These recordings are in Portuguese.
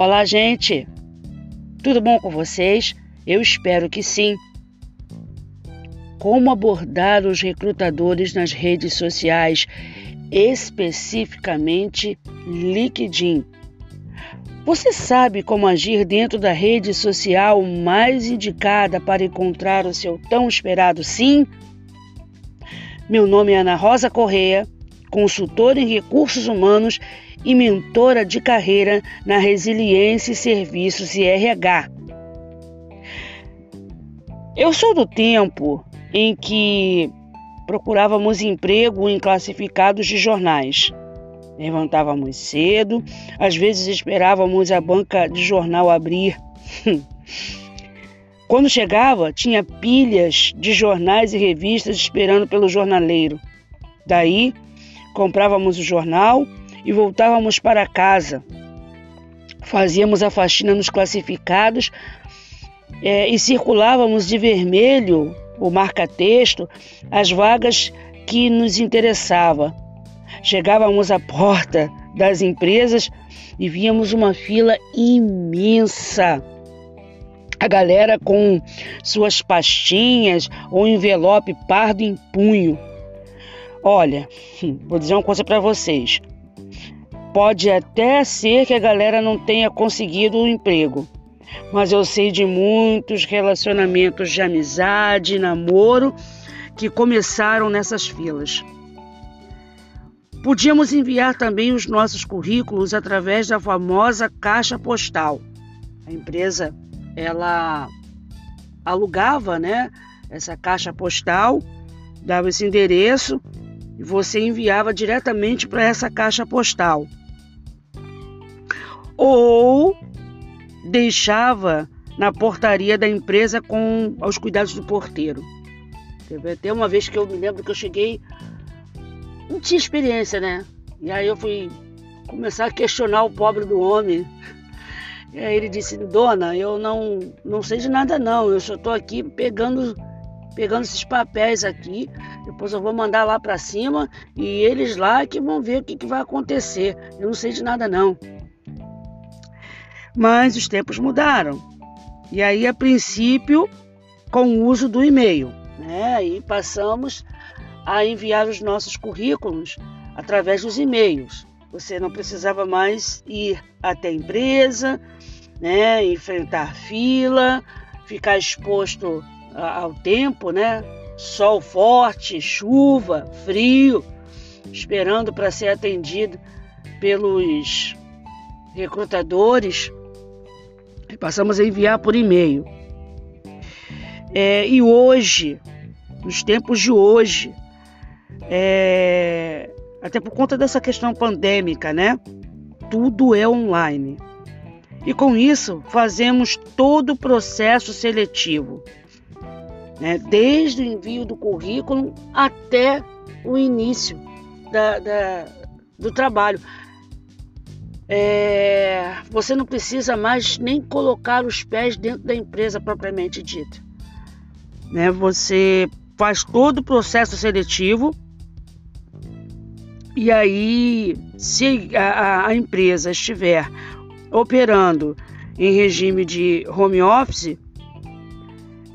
Olá, gente! Tudo bom com vocês? Eu espero que sim. Como abordar os recrutadores nas redes sociais, especificamente LinkedIn? Você sabe como agir dentro da rede social mais indicada para encontrar o seu tão esperado sim? Meu nome é Ana Rosa Correia, consultora em recursos humanos e mentora de carreira na Resiliência Serviços e RH. Eu sou do tempo em que procurávamos emprego em classificados de jornais. Levantávamos cedo, às vezes esperávamos a banca de jornal abrir. Quando chegava, tinha pilhas de jornais e revistas esperando pelo jornaleiro. Daí, comprávamos o jornal e voltávamos para casa. Fazíamos a faxina nos classificados é, e circulávamos de vermelho o marca-texto as vagas que nos interessava. Chegávamos à porta das empresas e víamos uma fila imensa. A galera com suas pastinhas ou envelope pardo em punho. Olha, vou dizer uma coisa para vocês. Pode até ser que a galera não tenha conseguido o um emprego, mas eu sei de muitos relacionamentos de amizade, namoro que começaram nessas filas. Podíamos enviar também os nossos currículos através da famosa caixa postal. A empresa ela alugava, né, essa caixa postal, dava esse endereço e você enviava diretamente para essa caixa postal. Ou deixava na portaria da empresa com aos cuidados do porteiro. Teve até uma vez que eu me lembro que eu cheguei não tinha experiência, né? E aí eu fui começar a questionar o pobre do homem. E aí ele disse, dona, eu não, não sei de nada não, eu só estou aqui pegando, pegando esses papéis aqui, depois eu vou mandar lá para cima e eles lá que vão ver o que, que vai acontecer. Eu não sei de nada não. Mas os tempos mudaram. E aí, a princípio, com o uso do e-mail, né? Aí passamos a enviar os nossos currículos através dos e-mails. Você não precisava mais ir até a empresa, né, enfrentar fila, ficar exposto ao tempo, né? Sol forte, chuva, frio, esperando para ser atendido pelos recrutadores. Passamos a enviar por e-mail. É, e hoje, nos tempos de hoje, é, até por conta dessa questão pandêmica, né? Tudo é online. E com isso fazemos todo o processo seletivo, né? desde o envio do currículo até o início da, da, do trabalho. É, você não precisa mais nem colocar os pés dentro da empresa propriamente dita. Né? Você faz todo o processo seletivo e aí, se a, a empresa estiver operando em regime de home office,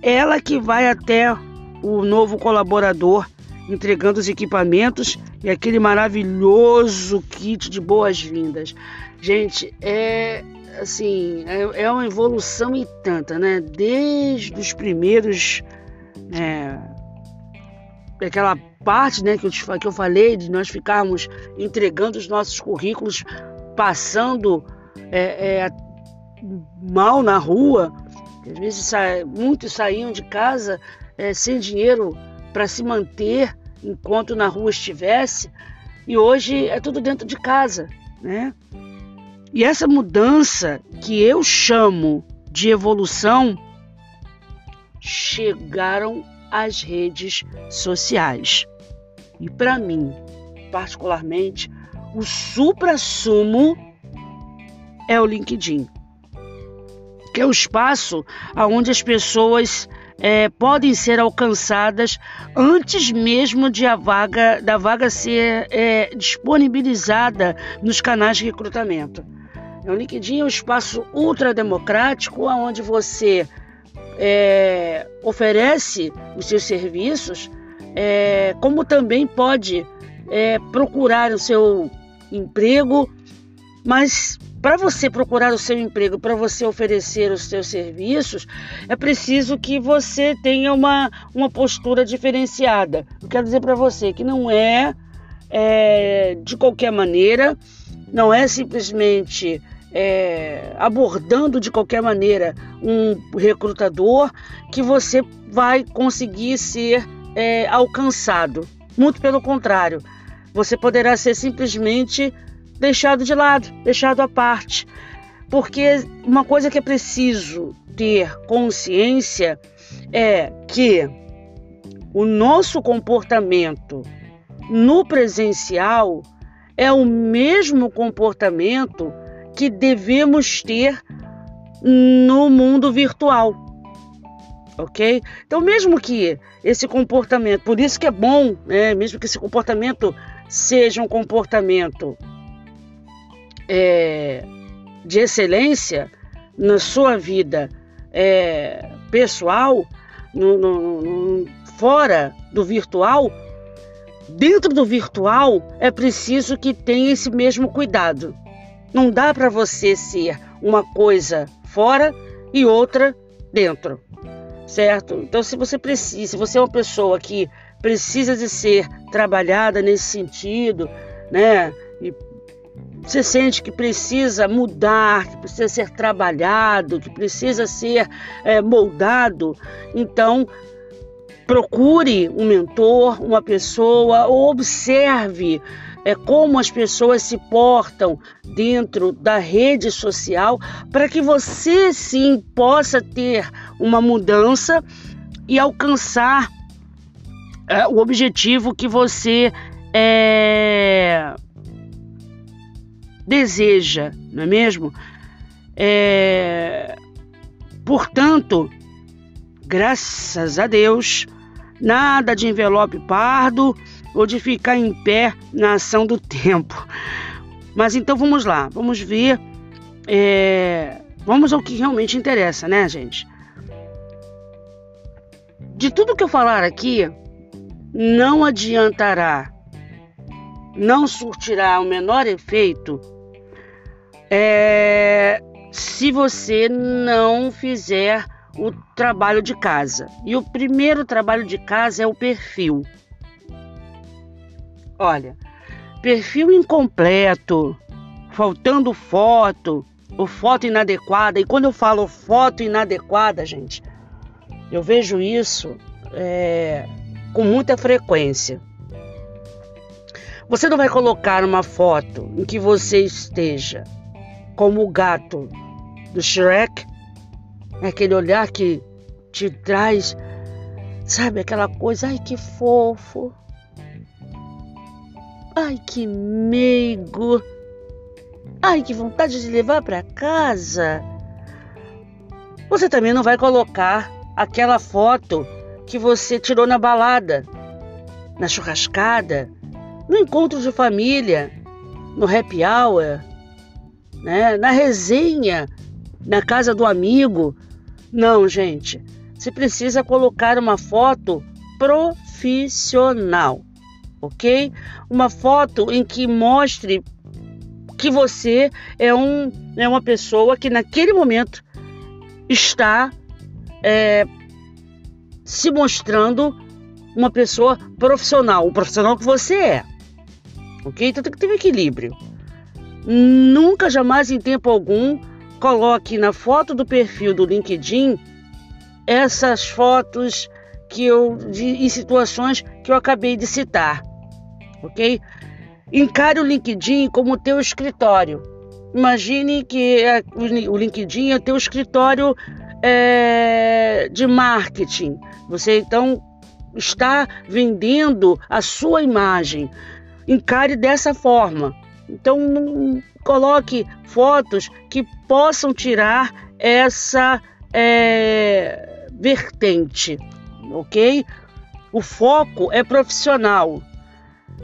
ela que vai até o novo colaborador entregando os equipamentos e aquele maravilhoso kit de boas-vindas. Gente, é assim, é, é, uma evolução e tanta, né? Desde os primeiros é, aquela parte né, que, eu, que eu falei de nós ficarmos entregando os nossos currículos, passando é, é, mal na rua, às vezes muitos saíam de casa é, sem dinheiro para se manter enquanto na rua estivesse, e hoje é tudo dentro de casa, né? E essa mudança que eu chamo de evolução chegaram às redes sociais. E para mim, particularmente, o supra-sumo é o LinkedIn, que é o espaço onde as pessoas é, podem ser alcançadas antes mesmo de a vaga da vaga ser é, disponibilizada nos canais de recrutamento. O LinkedIn é um espaço ultra democrático onde você é, oferece os seus serviços, é, como também pode é, procurar o seu emprego, mas para você procurar o seu emprego, para você oferecer os seus serviços, é preciso que você tenha uma, uma postura diferenciada. Eu quero dizer para você que não é, é, de qualquer maneira, não é simplesmente é, abordando de qualquer maneira um recrutador que você vai conseguir ser é, alcançado. Muito pelo contrário, você poderá ser simplesmente deixado de lado, deixado à parte. Porque uma coisa que é preciso ter consciência é que o nosso comportamento no presencial é o mesmo comportamento que devemos ter no mundo virtual. Ok? Então, mesmo que esse comportamento, por isso que é bom, né? mesmo que esse comportamento seja um comportamento é, de excelência na sua vida é, pessoal, no, no, no, fora do virtual, dentro do virtual é preciso que tenha esse mesmo cuidado. Não dá para você ser uma coisa fora e outra dentro, certo? Então, se você precisa, se você é uma pessoa que precisa de ser trabalhada nesse sentido, né? E você sente que precisa mudar, que precisa ser trabalhado, que precisa ser é, moldado, então procure um mentor, uma pessoa, ou observe é, como as pessoas se portam dentro da rede social para que você sim possa ter uma mudança e alcançar é, o objetivo que você é, deseja, não é mesmo? É... Portanto, graças a Deus, nada de envelope pardo ou de ficar em pé na ação do tempo. Mas então vamos lá, vamos ver, é... vamos ao que realmente interessa, né, gente? De tudo que eu falar aqui, não adiantará, não surtirá o menor efeito é, se você não fizer o trabalho de casa. E o primeiro trabalho de casa é o perfil. Olha, perfil incompleto, faltando foto, ou foto inadequada. E quando eu falo foto inadequada, gente, eu vejo isso é, com muita frequência. Você não vai colocar uma foto em que você esteja como o gato do Shrek, é aquele olhar que te traz, sabe, aquela coisa, ai que fofo, ai que meigo, ai que vontade de levar para casa. Você também não vai colocar aquela foto que você tirou na balada, na churrascada, no encontro de família, no happy hour né? na resenha, na casa do amigo. Não, gente. Você precisa colocar uma foto profissional, ok? Uma foto em que mostre que você é, um, é uma pessoa que naquele momento está é, se mostrando uma pessoa profissional, o profissional que você é. Ok? Então tem que ter um equilíbrio. Nunca, jamais, em tempo algum, coloque na foto do perfil do LinkedIn essas fotos que eu de, em situações que eu acabei de citar, ok? Encare o LinkedIn como teu escritório. Imagine que é, o LinkedIn é teu escritório é, de marketing. Você então está vendendo a sua imagem. Encare dessa forma. Então, não coloque fotos que possam tirar essa é, vertente, ok? O foco é profissional.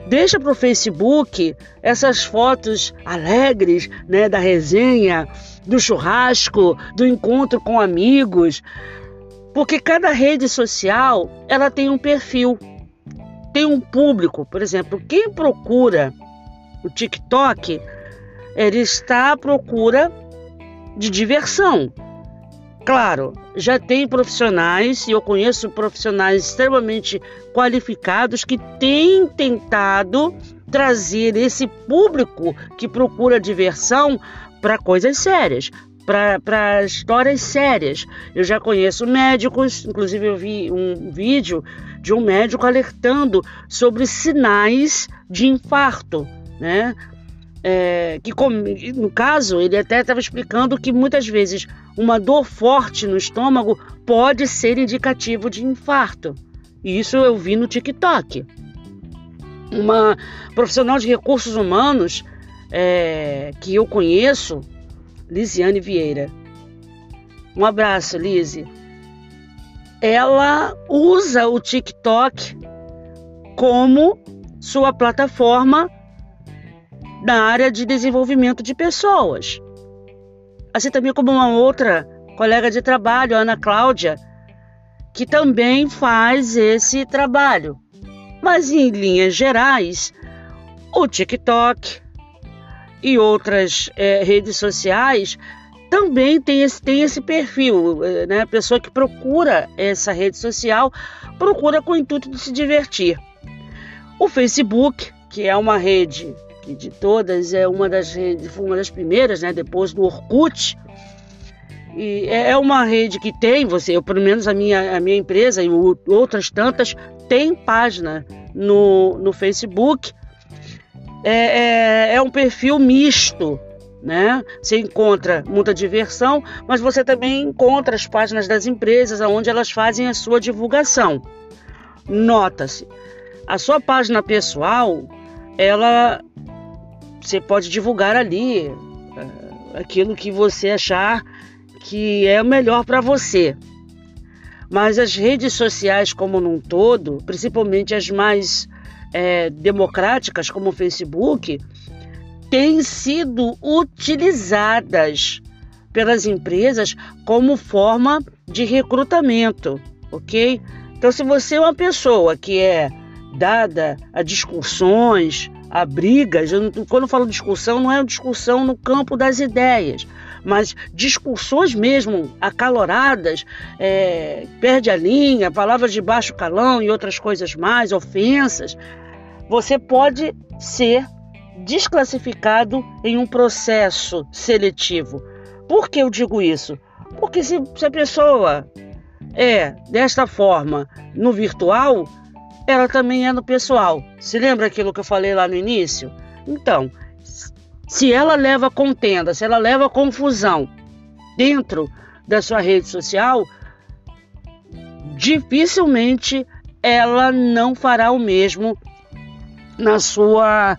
Deixa para o Facebook essas fotos alegres, né, da resenha, do churrasco, do encontro com amigos, porque cada rede social ela tem um perfil, tem um público. Por exemplo, quem procura o TikTok, ele está à procura de diversão. Claro, já tem profissionais, e eu conheço profissionais extremamente qualificados que têm tentado trazer esse público que procura diversão para coisas sérias, para histórias sérias. Eu já conheço médicos, inclusive eu vi um vídeo de um médico alertando sobre sinais de infarto, né? É, que no caso ele até estava explicando que muitas vezes uma dor forte no estômago pode ser indicativo de infarto. E isso eu vi no TikTok. Uma profissional de recursos humanos é, que eu conheço, Lisiane Vieira. Um abraço, Lise. Ela usa o TikTok como sua plataforma na área de desenvolvimento de pessoas. Assim também como uma outra colega de trabalho, Ana Cláudia, que também faz esse trabalho. Mas em linhas gerais, o TikTok e outras é, redes sociais também tem esse, tem esse perfil, né? A pessoa que procura essa rede social procura com o intuito de se divertir. O Facebook, que é uma rede que de todas é uma das redes, uma das primeiras, né, depois do Orkut. E é, é uma rede que tem, você, eu, pelo menos a minha, a minha empresa e outras tantas tem página no, no Facebook. É, é, é um perfil misto, né? Você encontra muita diversão, mas você também encontra as páginas das empresas onde elas fazem a sua divulgação. Nota-se, a sua página pessoal, ela você pode divulgar ali uh, aquilo que você achar que é o melhor para você. Mas as redes sociais como num todo, principalmente as mais é, democráticas como o Facebook, têm sido utilizadas pelas empresas como forma de recrutamento, ok? Então, se você é uma pessoa que é dada a discussões, a brigas. Quando eu falo discussão, não é discussão no campo das ideias, mas discussões mesmo acaloradas, é, perde a linha, palavras de baixo calão e outras coisas mais, ofensas. Você pode ser desclassificado em um processo seletivo. Por que eu digo isso? Porque se, se a pessoa é desta forma no virtual, ela também é no pessoal. Se lembra aquilo que eu falei lá no início? Então, se ela leva contenda, se ela leva confusão dentro da sua rede social, dificilmente ela não fará o mesmo na sua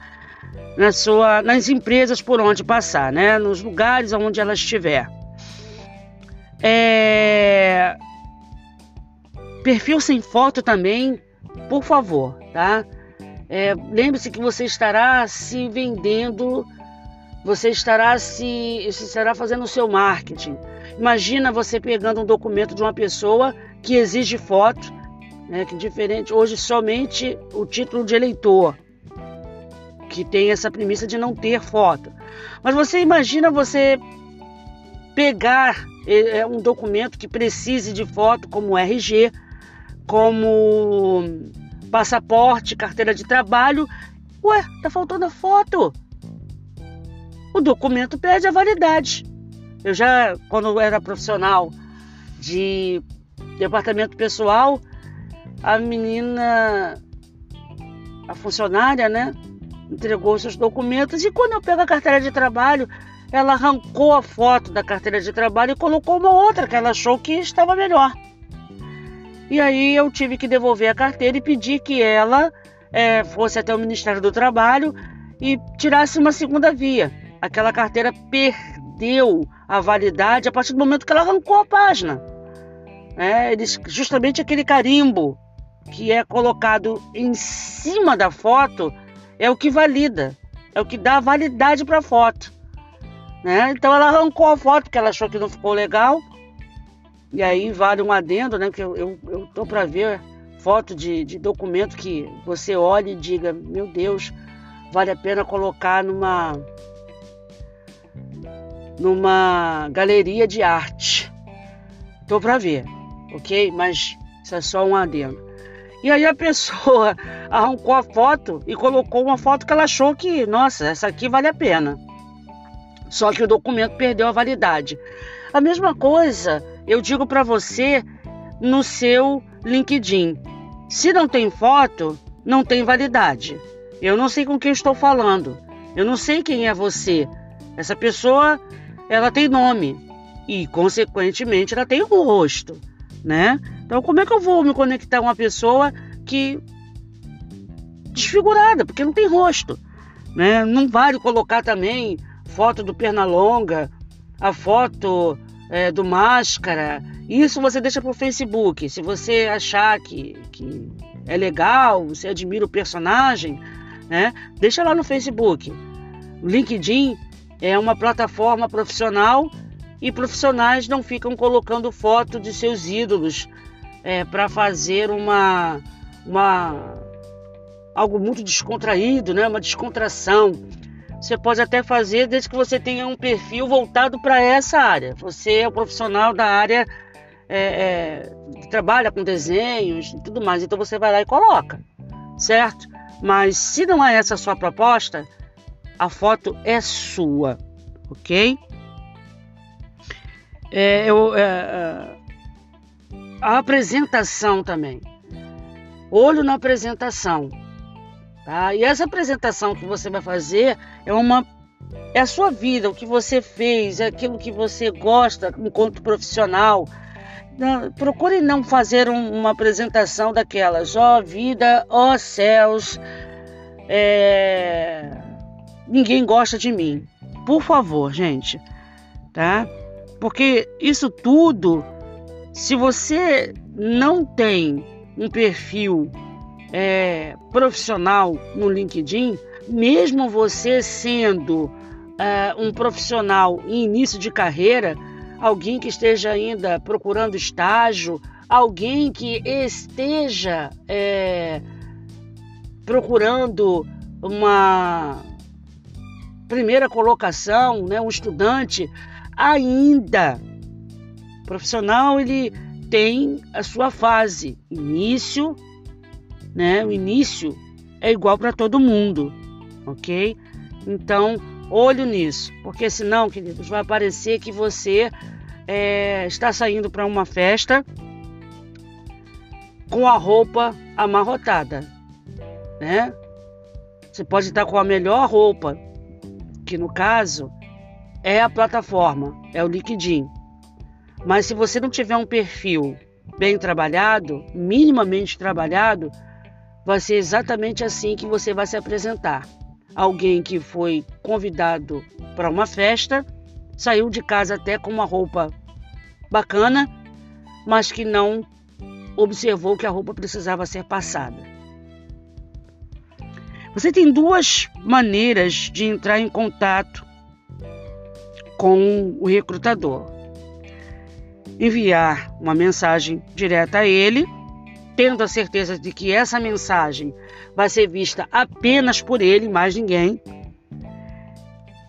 na sua nas empresas por onde passar, né? Nos lugares onde ela estiver. É... Perfil sem foto também por favor, tá? É, Lembre-se que você estará se vendendo, você estará se você estará fazendo o seu marketing. Imagina você pegando um documento de uma pessoa que exige foto, né, que diferente hoje somente o título de eleitor, que tem essa premissa de não ter foto. Mas você imagina você pegar é, é um documento que precise de foto como RG, como passaporte, carteira de trabalho. Ué, tá faltando a foto. O documento perde a validade. Eu já, quando eu era profissional de departamento pessoal, a menina, a funcionária, né, entregou seus documentos e quando eu pego a carteira de trabalho, ela arrancou a foto da carteira de trabalho e colocou uma outra que ela achou que estava melhor. E aí eu tive que devolver a carteira e pedir que ela é, fosse até o Ministério do Trabalho e tirasse uma segunda via. Aquela carteira perdeu a validade a partir do momento que ela arrancou a página. É, eles, justamente aquele carimbo que é colocado em cima da foto é o que valida, é o que dá validade para a foto. Né? Então ela arrancou a foto porque ela achou que não ficou legal. E aí vale um adendo, né? Que eu, eu, eu tô para ver foto de, de documento que você olhe e diga, meu Deus, vale a pena colocar numa numa galeria de arte. Tô para ver, ok? Mas isso é só um adendo. E aí a pessoa arrancou a foto e colocou uma foto que ela achou que, nossa, essa aqui vale a pena. Só que o documento perdeu a validade. A mesma coisa eu digo para você no seu LinkedIn. Se não tem foto, não tem validade. Eu não sei com quem estou falando. Eu não sei quem é você. Essa pessoa, ela tem nome e, consequentemente, ela tem um rosto, né? Então, como é que eu vou me conectar com uma pessoa que desfigurada, porque não tem rosto, né? Não vale colocar também foto do Pernalonga, a foto é, do Máscara. Isso você deixa para o Facebook. Se você achar que, que é legal, você admira o personagem, né? Deixa lá no Facebook. O LinkedIn é uma plataforma profissional e profissionais não ficam colocando foto de seus ídolos é, para fazer uma, uma algo muito descontraído, né? Uma descontração. Você pode até fazer desde que você tenha um perfil voltado para essa área. Você é o profissional da área é, é, que trabalha com desenhos e tudo mais. Então você vai lá e coloca, certo? Mas se não é essa a sua proposta, a foto é sua, ok? É, eu, é, é, a apresentação também. Olho na apresentação. Tá? E essa apresentação que você vai fazer é uma é a sua vida, o que você fez, é aquilo que você gosta enquanto profissional. Procure não fazer um, uma apresentação daquelas, ó oh, vida, ó oh, céus, é... ninguém gosta de mim. Por favor, gente, tá? Porque isso tudo, se você não tem um perfil é, profissional no LinkedIn, mesmo você sendo é, um profissional em início de carreira, alguém que esteja ainda procurando estágio, alguém que esteja é, procurando uma primeira colocação, né, um estudante ainda profissional, ele tem a sua fase início, né? O início é igual para todo mundo, ok? Então, olho nisso, porque senão, queridos, vai parecer que você é, está saindo para uma festa com a roupa amarrotada, né? Você pode estar com a melhor roupa, que no caso é a plataforma, é o LinkedIn. Mas se você não tiver um perfil bem trabalhado, minimamente trabalhado, vai ser exatamente assim que você vai se apresentar. Alguém que foi convidado para uma festa, saiu de casa até com uma roupa bacana, mas que não observou que a roupa precisava ser passada. Você tem duas maneiras de entrar em contato com o recrutador: enviar uma mensagem direta a ele tendo a certeza de que essa mensagem vai ser vista apenas por ele, mais ninguém,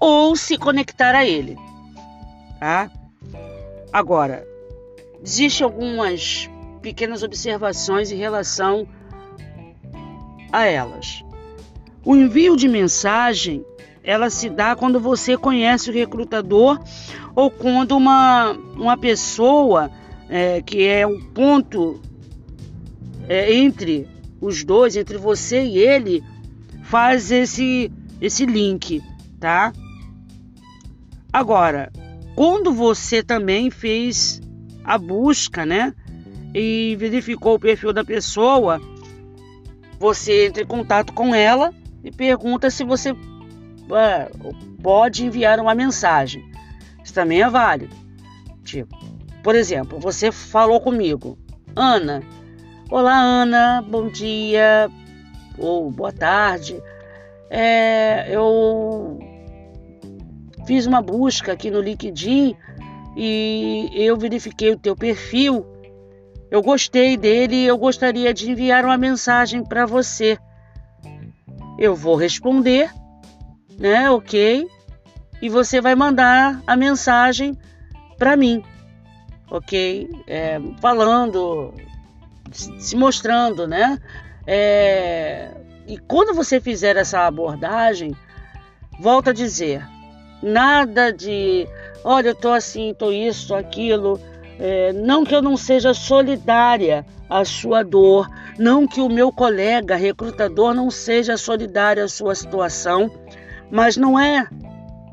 ou se conectar a ele, tá? Agora, existem algumas pequenas observações em relação a elas. O envio de mensagem, ela se dá quando você conhece o recrutador ou quando uma, uma pessoa é, que é um ponto é, entre os dois, entre você e ele, faz esse, esse link, tá? Agora, quando você também fez a busca, né? E verificou o perfil da pessoa, você entra em contato com ela e pergunta se você é, pode enviar uma mensagem. Isso também é válido. Tipo, por exemplo, você falou comigo, Ana, Olá, Ana, bom dia ou boa tarde. é, eu fiz uma busca aqui no LinkedIn e eu verifiquei o teu perfil. Eu gostei dele e eu gostaria de enviar uma mensagem para você. Eu vou responder, né? Ok. E você vai mandar a mensagem para mim, ok? É, falando, se mostrando, né? É, e quando você fizer essa abordagem, volta a dizer, nada de, olha, eu tô assim, tô isso, tô aquilo. É, não que eu não seja solidária à sua dor, não que o meu colega recrutador não seja solidário à sua situação, mas não é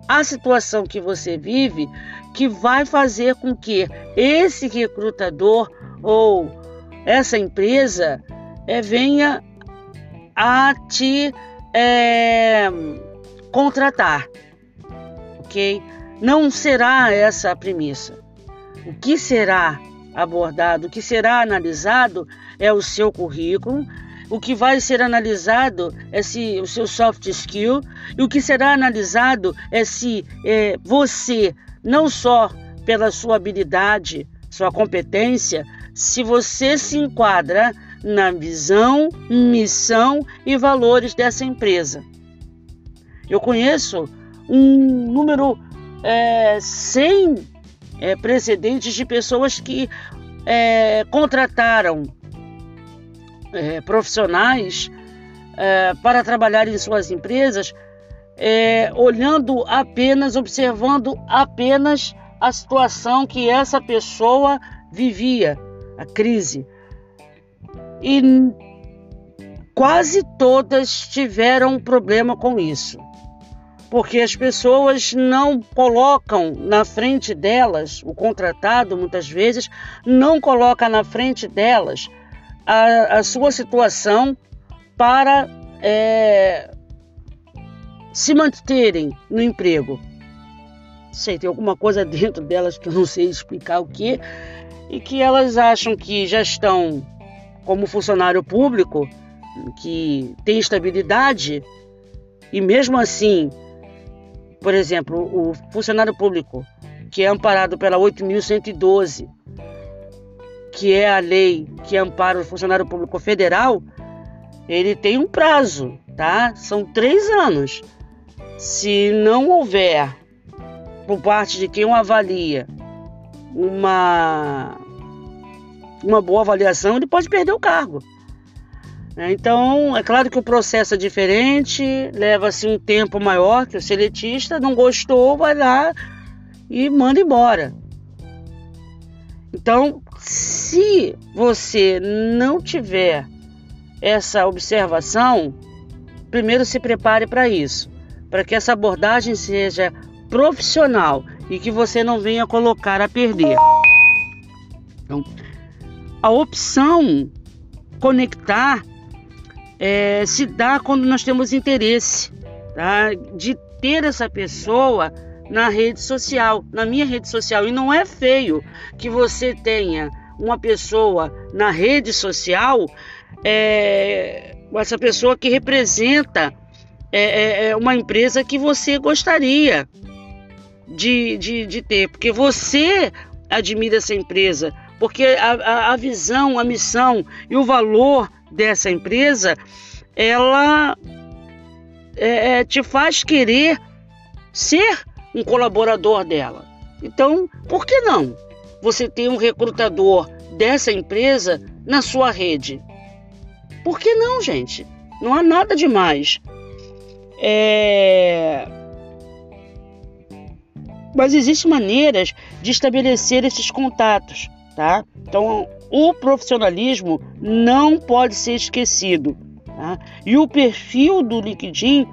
a situação que você vive que vai fazer com que esse recrutador ou essa empresa é, venha a te é, contratar, ok? Não será essa a premissa. O que será abordado, o que será analisado é o seu currículo, o que vai ser analisado é se o seu soft skill, e o que será analisado é se é, você, não só pela sua habilidade, sua competência, se você se enquadra na visão, missão e valores dessa empresa. Eu conheço um número é, sem é, precedentes de pessoas que é, contrataram é, profissionais é, para trabalhar em suas empresas, é, olhando apenas, observando apenas a situação que essa pessoa vivia, a crise. E quase todas tiveram problema com isso, porque as pessoas não colocam na frente delas, o contratado muitas vezes não coloca na frente delas a, a sua situação para é, se manterem no emprego. Sei, tem alguma coisa dentro delas que eu não sei explicar o que, e que elas acham que já estão como funcionário público, que tem estabilidade, e mesmo assim, por exemplo, o funcionário público, que é amparado pela 8.112, que é a lei que ampara o funcionário público federal, ele tem um prazo, tá? São três anos. Se não houver, por parte de quem o avalia, uma, uma boa avaliação, ele pode perder o cargo. Então, é claro que o processo é diferente, leva-se um tempo maior que o seletista, não gostou, vai lá e manda embora. Então, se você não tiver essa observação, primeiro se prepare para isso, para que essa abordagem seja profissional e que você não venha colocar a perder. Então, a opção conectar é, se dá quando nós temos interesse tá? de ter essa pessoa na rede social, na minha rede social. E não é feio que você tenha uma pessoa na rede social, é, essa pessoa que representa é, é, é, uma empresa que você gostaria de, de, de ter, porque você admira essa empresa, porque a, a, visão, a missão e o valor dessa empresa, ela é, é te faz querer ser um colaborador dela. Então, por que não você ter um recrutador dessa empresa na sua rede? Por que não, gente? Não há nada demais. É... Mas existem maneiras de estabelecer esses contatos, tá? Então, o profissionalismo não pode ser esquecido. Tá? E o perfil do LinkedIn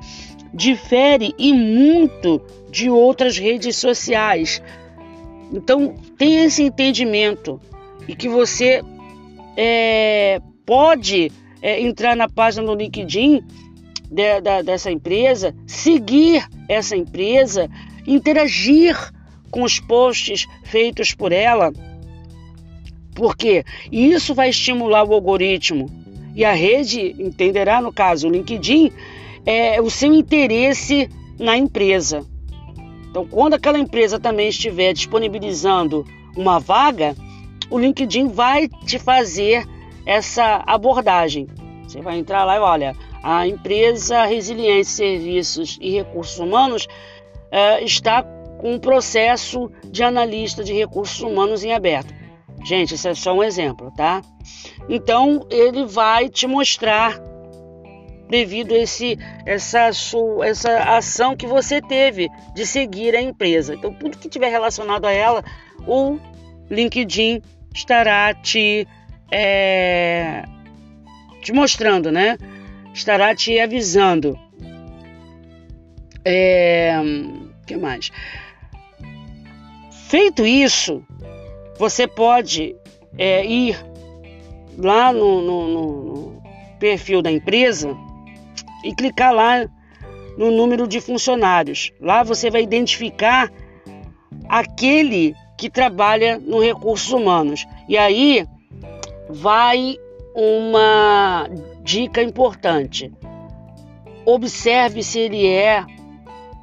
difere e muito de outras redes sociais. Então, tenha esse entendimento e que você é, pode é, entrar na página do LinkedIn de, dessa empresa, seguir essa empresa, interagir com os posts feitos por ela, porque isso vai estimular o algoritmo e a rede entenderá, no caso, o LinkedIn, é, o seu interesse na empresa. Então, quando aquela empresa também estiver disponibilizando uma vaga, o LinkedIn vai te fazer essa abordagem. Você vai entrar lá e olha, a empresa Resiliência Serviços e Recursos Humanos é, está com um processo de analista de recursos humanos em aberto. Gente, isso é só um exemplo, tá? Então ele vai te mostrar devido a esse, essa, essa ação que você teve de seguir a empresa. Então, tudo que tiver relacionado a ela, o LinkedIn estará te, é, te mostrando, né? Estará te avisando. É, que mais? Feito isso, você pode é, ir lá no, no, no perfil da empresa e clicar lá no número de funcionários. Lá você vai identificar aquele que trabalha no recursos humanos. E aí vai uma dica importante. Observe se ele é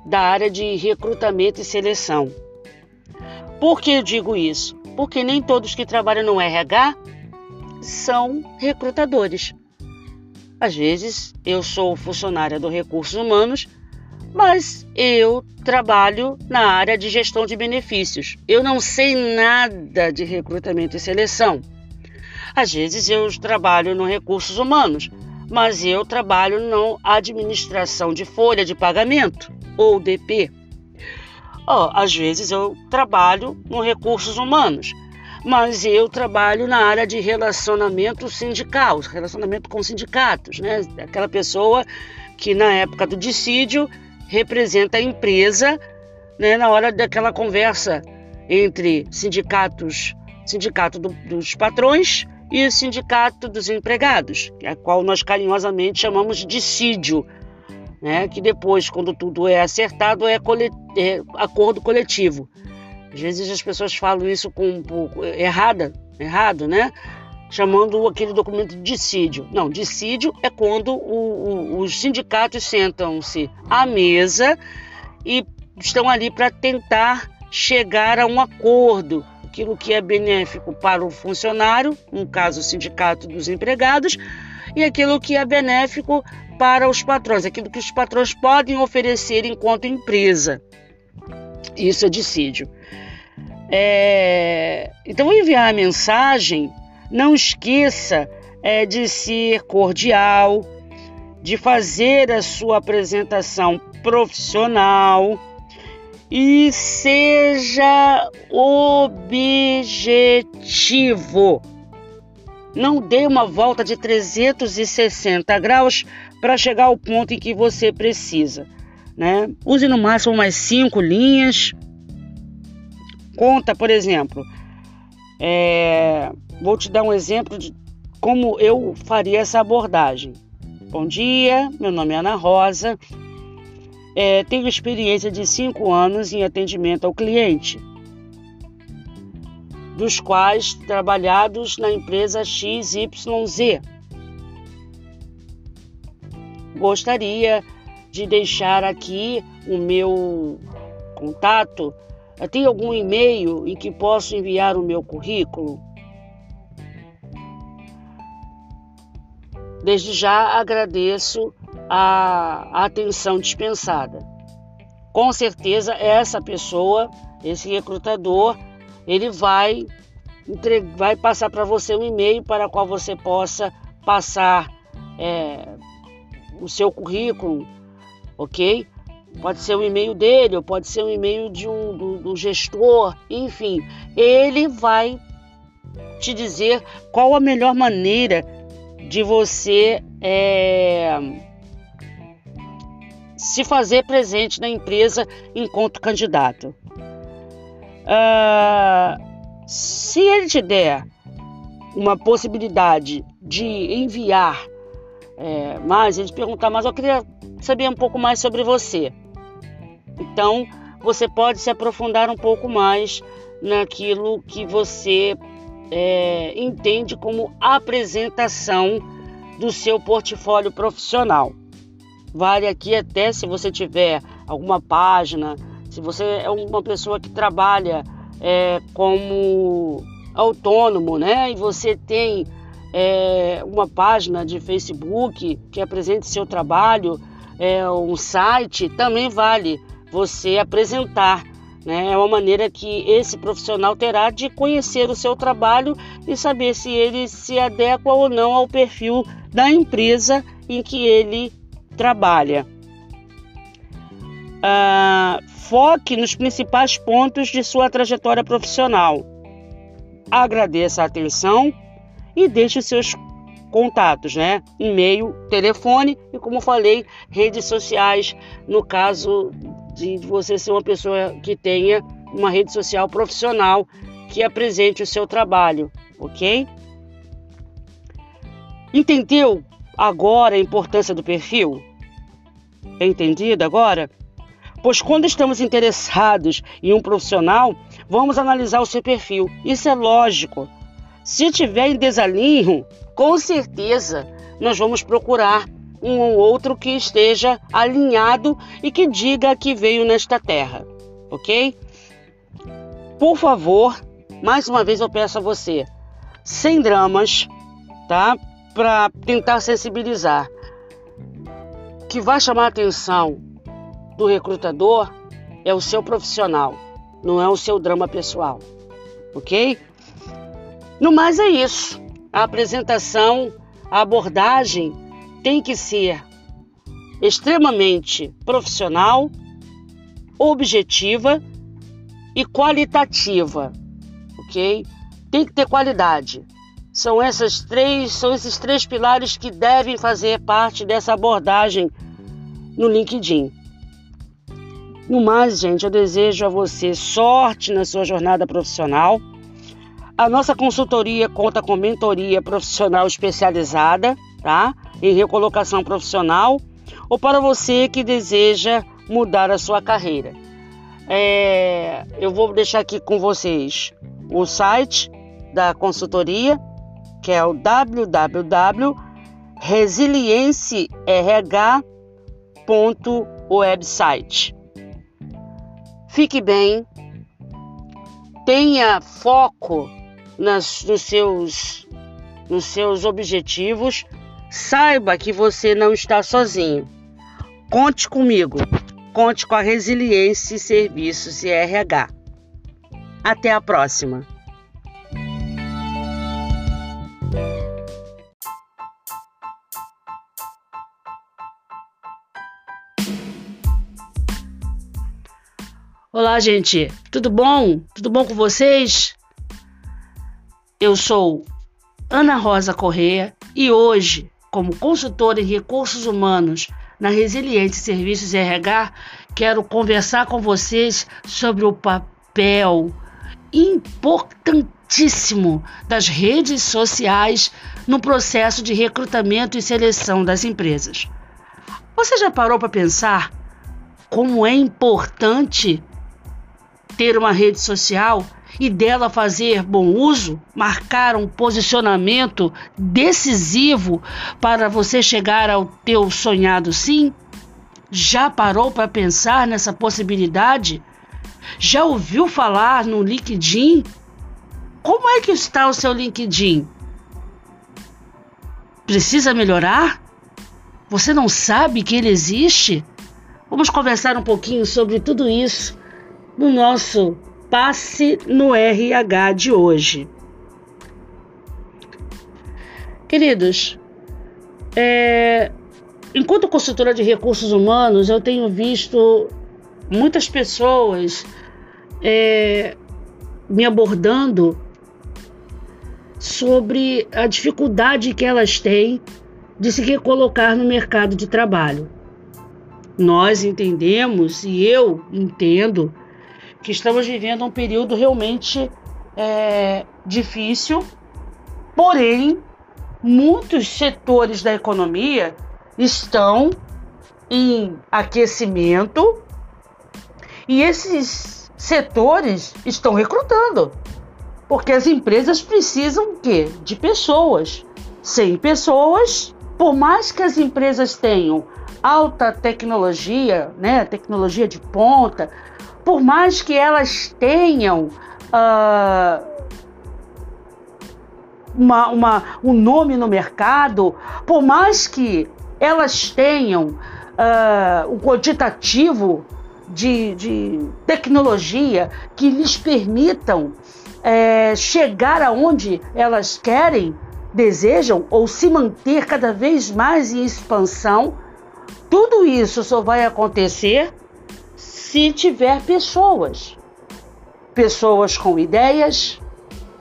da área de recrutamento e seleção. Por que eu digo isso? Porque nem todos que trabalham no RH são recrutadores. Às vezes eu sou funcionária do Recursos Humanos, mas eu trabalho na área de gestão de benefícios. Eu não sei nada de recrutamento e seleção. Às vezes eu trabalho no Recursos Humanos, mas eu trabalho na administração de folha de pagamento, ou DP. Oh, às vezes eu trabalho no Recursos Humanos, mas eu trabalho na área de relacionamento sindical, relacionamento com sindicatos, né? Aquela pessoa que na época do dissídio representa a empresa, né? Na hora daquela conversa entre sindicatos, sindicato do, dos patrões e sindicato dos empregados, a qual nós carinhosamente chamamos de dissídio, né? Que depois, quando tudo é acertado, é, colet, é acordo coletivo. Às vezes as pessoas falam isso com um pouco errada, errado, né? Chamando aquele documento de dissídio. Não, dissídio é quando o, o, os sindicatos sentam-se à mesa e estão ali para tentar chegar a um acordo, aquilo que é benéfico para o funcionário, no caso o sindicato dos empregados, e aquilo que é benéfico para os patrões, aquilo que os patrões podem oferecer enquanto empresa. Isso é dissídio. É, então, enviar a mensagem, não esqueça é, de ser cordial, de fazer a sua apresentação profissional e seja objetivo. Não dê uma volta de 360 graus para chegar ao ponto em que você precisa. Né? Use no máximo umas cinco linhas Conta, por exemplo, é, vou te dar um exemplo de como eu faria essa abordagem. Bom dia, meu nome é Ana Rosa, é, tenho experiência de cinco anos em atendimento ao cliente, dos quais trabalhados na empresa XYZ. Gostaria de deixar aqui o meu contato tem algum e-mail em que posso enviar o meu currículo? Desde já agradeço a atenção dispensada. Com certeza essa pessoa, esse recrutador, ele vai vai passar para você um e-mail para qual você possa passar é, o seu currículo, ok? Pode ser o e-mail dele, ou pode ser o e-mail de um do, do gestor, enfim, ele vai te dizer qual a melhor maneira de você é, se fazer presente na empresa enquanto candidato. Uh, se ele te der uma possibilidade de enviar é, mais, ele te perguntar, mas eu queria saber um pouco mais sobre você. Então, você pode se aprofundar um pouco mais naquilo que você é, entende como apresentação do seu portfólio profissional. Vale aqui até se você tiver alguma página, se você é uma pessoa que trabalha é, como autônomo, né? E você tem é, uma página de Facebook que apresente seu trabalho, é, um site, também vale você apresentar. Né? É uma maneira que esse profissional terá de conhecer o seu trabalho e saber se ele se adequa ou não ao perfil da empresa em que ele trabalha. Ah, foque nos principais pontos de sua trajetória profissional. Agradeça a atenção e deixe seus contatos, né? E-mail, telefone e, como falei, redes sociais, no caso de você ser uma pessoa que tenha uma rede social profissional que apresente o seu trabalho, ok? Entendeu agora a importância do perfil? É entendido agora? Pois quando estamos interessados em um profissional, vamos analisar o seu perfil. Isso é lógico. Se tiver em desalinho, com certeza nós vamos procurar um ou outro que esteja alinhado e que diga que veio nesta terra, ok? Por favor, mais uma vez eu peço a você, sem dramas, tá? Para tentar sensibilizar. que vai chamar atenção do recrutador é o seu profissional, não é o seu drama pessoal, ok? No mais é isso. A apresentação, a abordagem tem que ser extremamente profissional, objetiva e qualitativa, ok? Tem que ter qualidade. São essas três, são esses três pilares que devem fazer parte dessa abordagem no LinkedIn. No mais, gente, eu desejo a você sorte na sua jornada profissional. A nossa consultoria conta com mentoria profissional especializada, tá? Em recolocação profissional ou para você que deseja mudar a sua carreira. É, eu vou deixar aqui com vocês o site da consultoria, que é o www.resiliencierh.website. Fique bem, tenha foco nas, nos, seus, nos seus objetivos, saiba que você não está sozinho. Conte comigo, conte com a Resiliência Serviços e RH. Até a próxima! Olá, gente. Tudo bom? Tudo bom com vocês? Eu sou Ana Rosa Correia e hoje, como consultora em recursos humanos na Resiliente Serviços RH, quero conversar com vocês sobre o papel importantíssimo das redes sociais no processo de recrutamento e seleção das empresas. Você já parou para pensar como é importante ter uma rede social e dela fazer bom uso, marcar um posicionamento decisivo para você chegar ao teu sonhado sim? Já parou para pensar nessa possibilidade? Já ouviu falar no LinkedIn? Como é que está o seu LinkedIn? Precisa melhorar? Você não sabe que ele existe? Vamos conversar um pouquinho sobre tudo isso no nosso passe no RH de hoje. Queridos, é, enquanto consultora de recursos humanos, eu tenho visto muitas pessoas é, me abordando sobre a dificuldade que elas têm de se recolocar no mercado de trabalho. Nós entendemos, e eu entendo, que estamos vivendo um período realmente é, difícil, porém, muitos setores da economia estão em aquecimento e esses setores estão recrutando, porque as empresas precisam de pessoas. Sem pessoas, por mais que as empresas tenham alta tecnologia, né, tecnologia de ponta, por mais que elas tenham uh, uma, uma, um nome no mercado, por mais que elas tenham uh, um quantitativo de, de tecnologia que lhes permitam é, chegar aonde elas querem, desejam ou se manter cada vez mais em expansão, tudo isso só vai acontecer se tiver pessoas. Pessoas com ideias,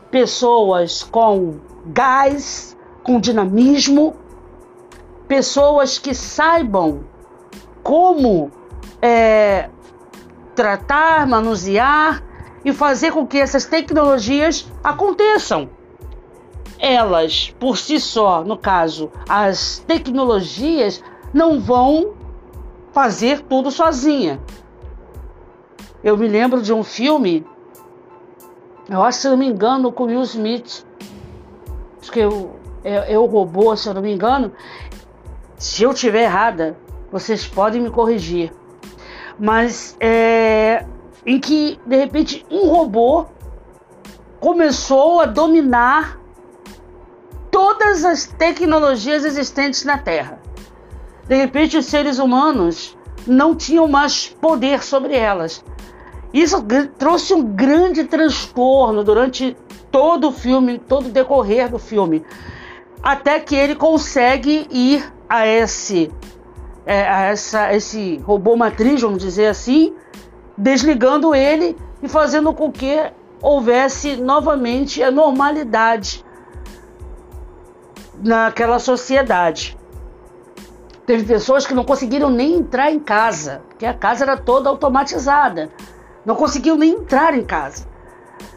pessoas com gás, com dinamismo, pessoas que saibam como é, tratar, manusear e fazer com que essas tecnologias aconteçam. Elas, por si só, no caso, as tecnologias não vão fazer tudo sozinha. Eu me lembro de um filme, eu acho, se não me engano, com Will Smith, acho que eu, é o robô, se eu não me engano. Se eu tiver errada, vocês podem me corrigir. Mas é, em que de repente um robô começou a dominar todas as tecnologias existentes na Terra. De repente, os seres humanos não tinham mais poder sobre elas. Isso trouxe um grande transtorno durante todo o filme, todo o decorrer do filme, até que ele consegue ir a esse, é, a essa, esse robô matriz, vamos dizer assim, desligando ele e fazendo com que houvesse novamente a normalidade naquela sociedade. Teve pessoas que não conseguiram nem entrar em casa, porque a casa era toda automatizada. Não conseguiam nem entrar em casa.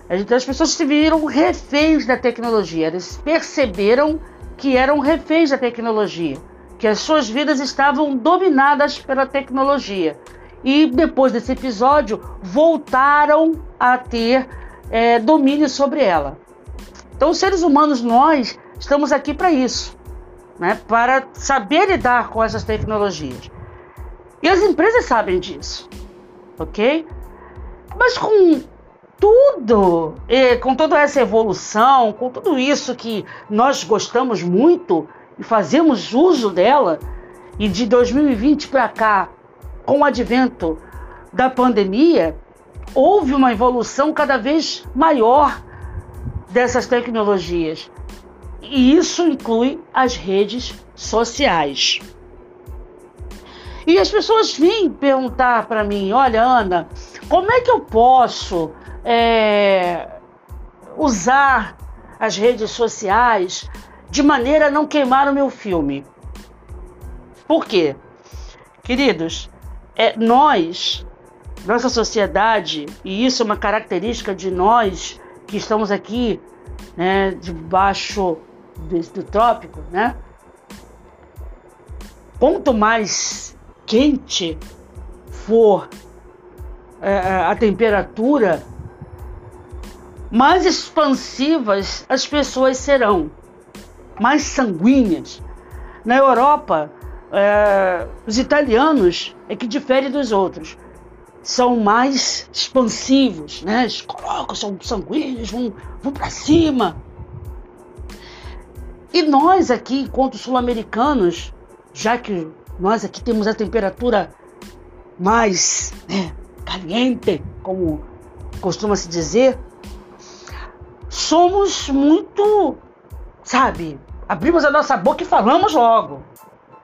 Então as pessoas se viram reféns da tecnologia. Eles perceberam que eram reféns da tecnologia, que as suas vidas estavam dominadas pela tecnologia e depois desse episódio voltaram a ter é, domínio sobre ela. Então, os seres humanos, nós estamos aqui para isso, né? para saber lidar com essas tecnologias. E as empresas sabem disso, ok? Mas com tudo, com toda essa evolução, com tudo isso que nós gostamos muito e fazemos uso dela, e de 2020 para cá com o advento da pandemia, houve uma evolução cada vez maior dessas tecnologias. E isso inclui as redes sociais. E as pessoas vêm perguntar para mim: olha, Ana, como é que eu posso é, usar as redes sociais de maneira a não queimar o meu filme? Por quê? Queridos, é, nós, nossa sociedade, e isso é uma característica de nós que estamos aqui, né, debaixo do, do trópico, né? Quanto mais quente for é, é, a temperatura, mais expansivas as pessoas serão, mais sanguíneas. Na Europa, é, os italianos é que difere dos outros. São mais expansivos, né? Eles colocam, são sanguíneos, vão, vão para cima. E nós aqui, enquanto sul-americanos, já que nós aqui temos a temperatura mais né, caliente, como costuma se dizer, somos muito, sabe, abrimos a nossa boca e falamos logo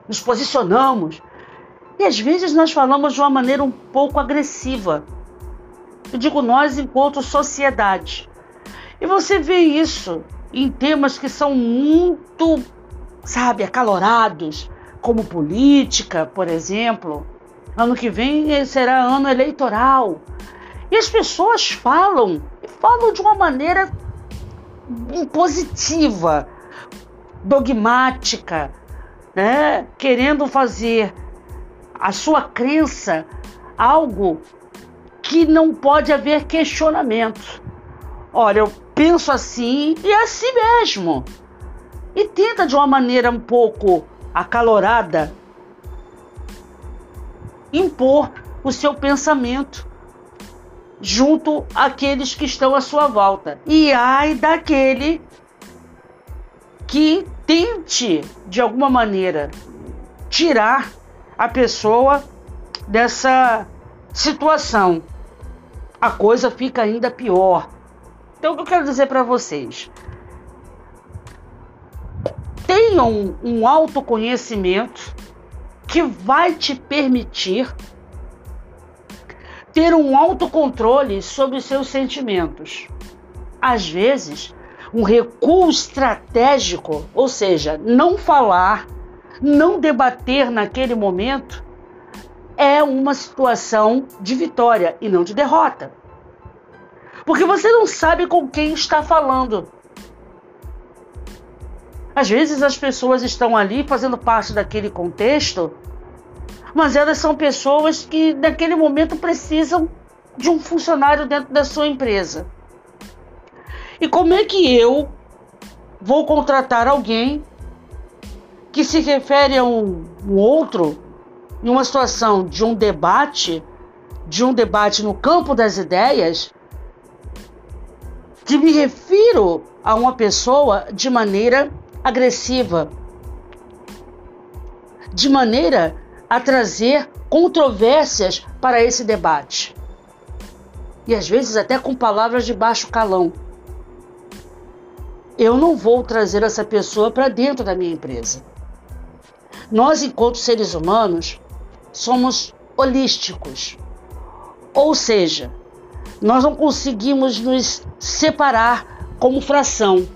nos posicionamos. E às vezes nós falamos de uma maneira um pouco agressiva. Eu digo nós enquanto sociedade. E você vê isso em temas que são muito, sabe, acalorados, como política, por exemplo. Ano que vem será ano eleitoral. E as pessoas falam, falam de uma maneira impositiva, dogmática, né, querendo fazer a sua crença algo que não pode haver questionamento. Olha, eu penso assim e é assim mesmo. E tenta de uma maneira um pouco acalorada impor o seu pensamento junto àqueles que estão à sua volta. E ai daquele que tente, de alguma maneira, tirar a pessoa dessa situação. A coisa fica ainda pior. Então, o que eu quero dizer para vocês? Tenham um autoconhecimento que vai te permitir ter um autocontrole sobre os seus sentimentos. Às vezes, um recuo estratégico, ou seja, não falar, não debater naquele momento, é uma situação de vitória e não de derrota. Porque você não sabe com quem está falando. Às vezes as pessoas estão ali fazendo parte daquele contexto, mas elas são pessoas que naquele momento precisam de um funcionário dentro da sua empresa. E como é que eu vou contratar alguém que se refere a um, um outro em uma situação de um debate, de um debate no campo das ideias, que me refiro a uma pessoa de maneira agressiva, de maneira a trazer controvérsias para esse debate. E às vezes até com palavras de baixo calão. Eu não vou trazer essa pessoa para dentro da minha empresa. Nós, enquanto seres humanos, somos holísticos. Ou seja, nós não conseguimos nos separar como fração.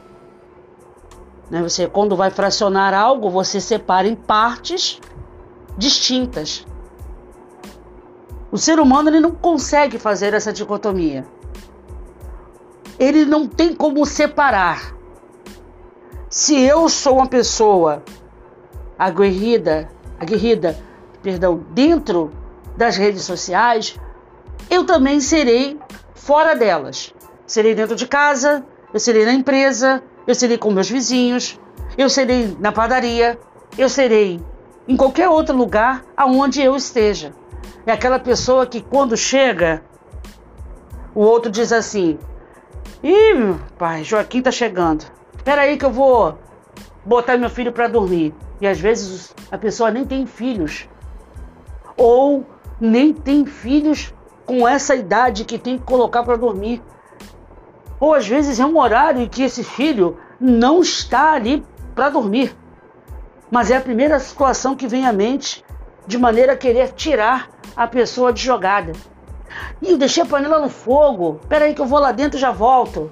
Né? Você, quando vai fracionar algo, você separa em partes distintas. O ser humano ele não consegue fazer essa dicotomia. Ele não tem como separar. Se eu sou uma pessoa aguerrida, aguerrida, perdão, dentro das redes sociais, eu também serei fora delas. Serei dentro de casa, eu serei na empresa, eu serei com meus vizinhos, eu serei na padaria, eu serei em qualquer outro lugar aonde eu esteja. É aquela pessoa que quando chega, o outro diz assim: Ih, pai, Joaquim tá chegando. Espera aí que eu vou botar meu filho para dormir. E às vezes a pessoa nem tem filhos. Ou nem tem filhos com essa idade que tem que colocar para dormir. Ou às vezes é um horário em que esse filho não está ali para dormir. Mas é a primeira situação que vem à mente de maneira a querer tirar a pessoa de jogada. E eu deixei a panela no fogo. Espera aí que eu vou lá dentro e já volto.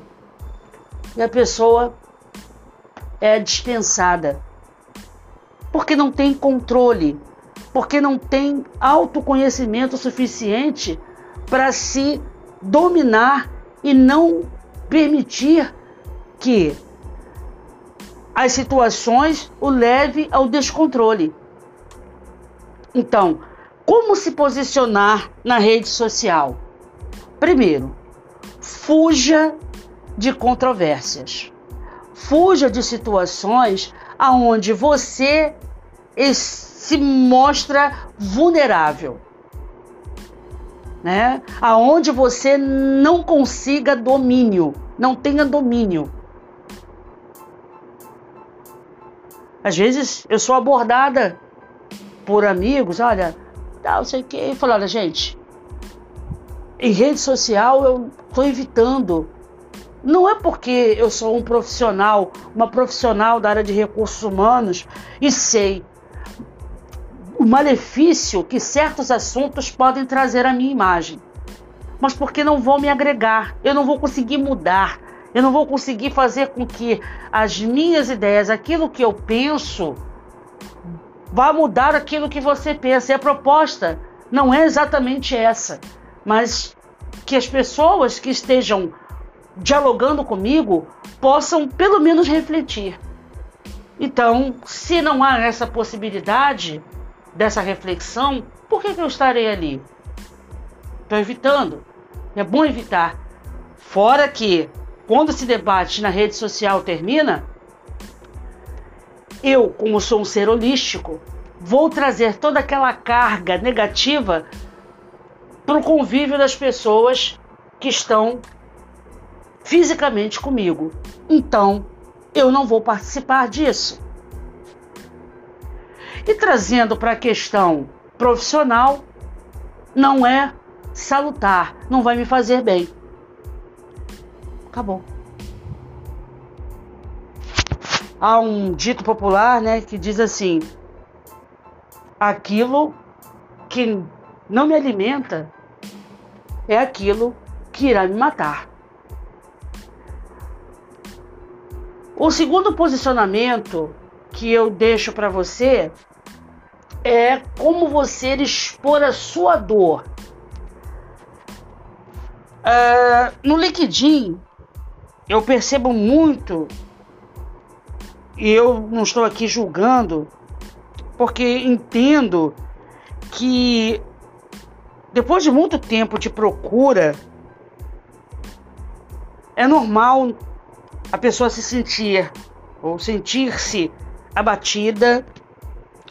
E a pessoa é dispensada. Porque não tem controle, porque não tem autoconhecimento suficiente para se dominar e não permitir que as situações o leve ao descontrole. Então, como se posicionar na rede social? Primeiro, fuja de controvérsias. Fuja de situações aonde você se mostra vulnerável, né? Aonde você não consiga domínio, não tenha domínio. Às vezes eu sou abordada por amigos, olha, tal, sei o que, e falaram, gente, em rede social eu estou evitando não é porque eu sou um profissional, uma profissional da área de recursos humanos e sei o malefício que certos assuntos podem trazer à minha imagem, mas porque não vão me agregar, eu não vou conseguir mudar, eu não vou conseguir fazer com que as minhas ideias, aquilo que eu penso, vá mudar aquilo que você pensa. E a proposta não é exatamente essa, mas que as pessoas que estejam dialogando comigo possam pelo menos refletir. Então, se não há essa possibilidade dessa reflexão, por que, que eu estarei ali? Estou evitando. É bom evitar. Fora que, quando esse debate na rede social termina, eu, como sou um ser holístico, vou trazer toda aquela carga negativa para o convívio das pessoas que estão fisicamente comigo. Então, eu não vou participar disso. E trazendo para a questão profissional, não é salutar, não vai me fazer bem. Acabou. Há um dito popular, né, que diz assim: aquilo que não me alimenta é aquilo que irá me matar. O segundo posicionamento que eu deixo para você é como você expor a sua dor. Uh, no LinkedIn, eu percebo muito, e eu não estou aqui julgando, porque entendo que depois de muito tempo de procura, é normal a pessoa se sentir ou sentir-se abatida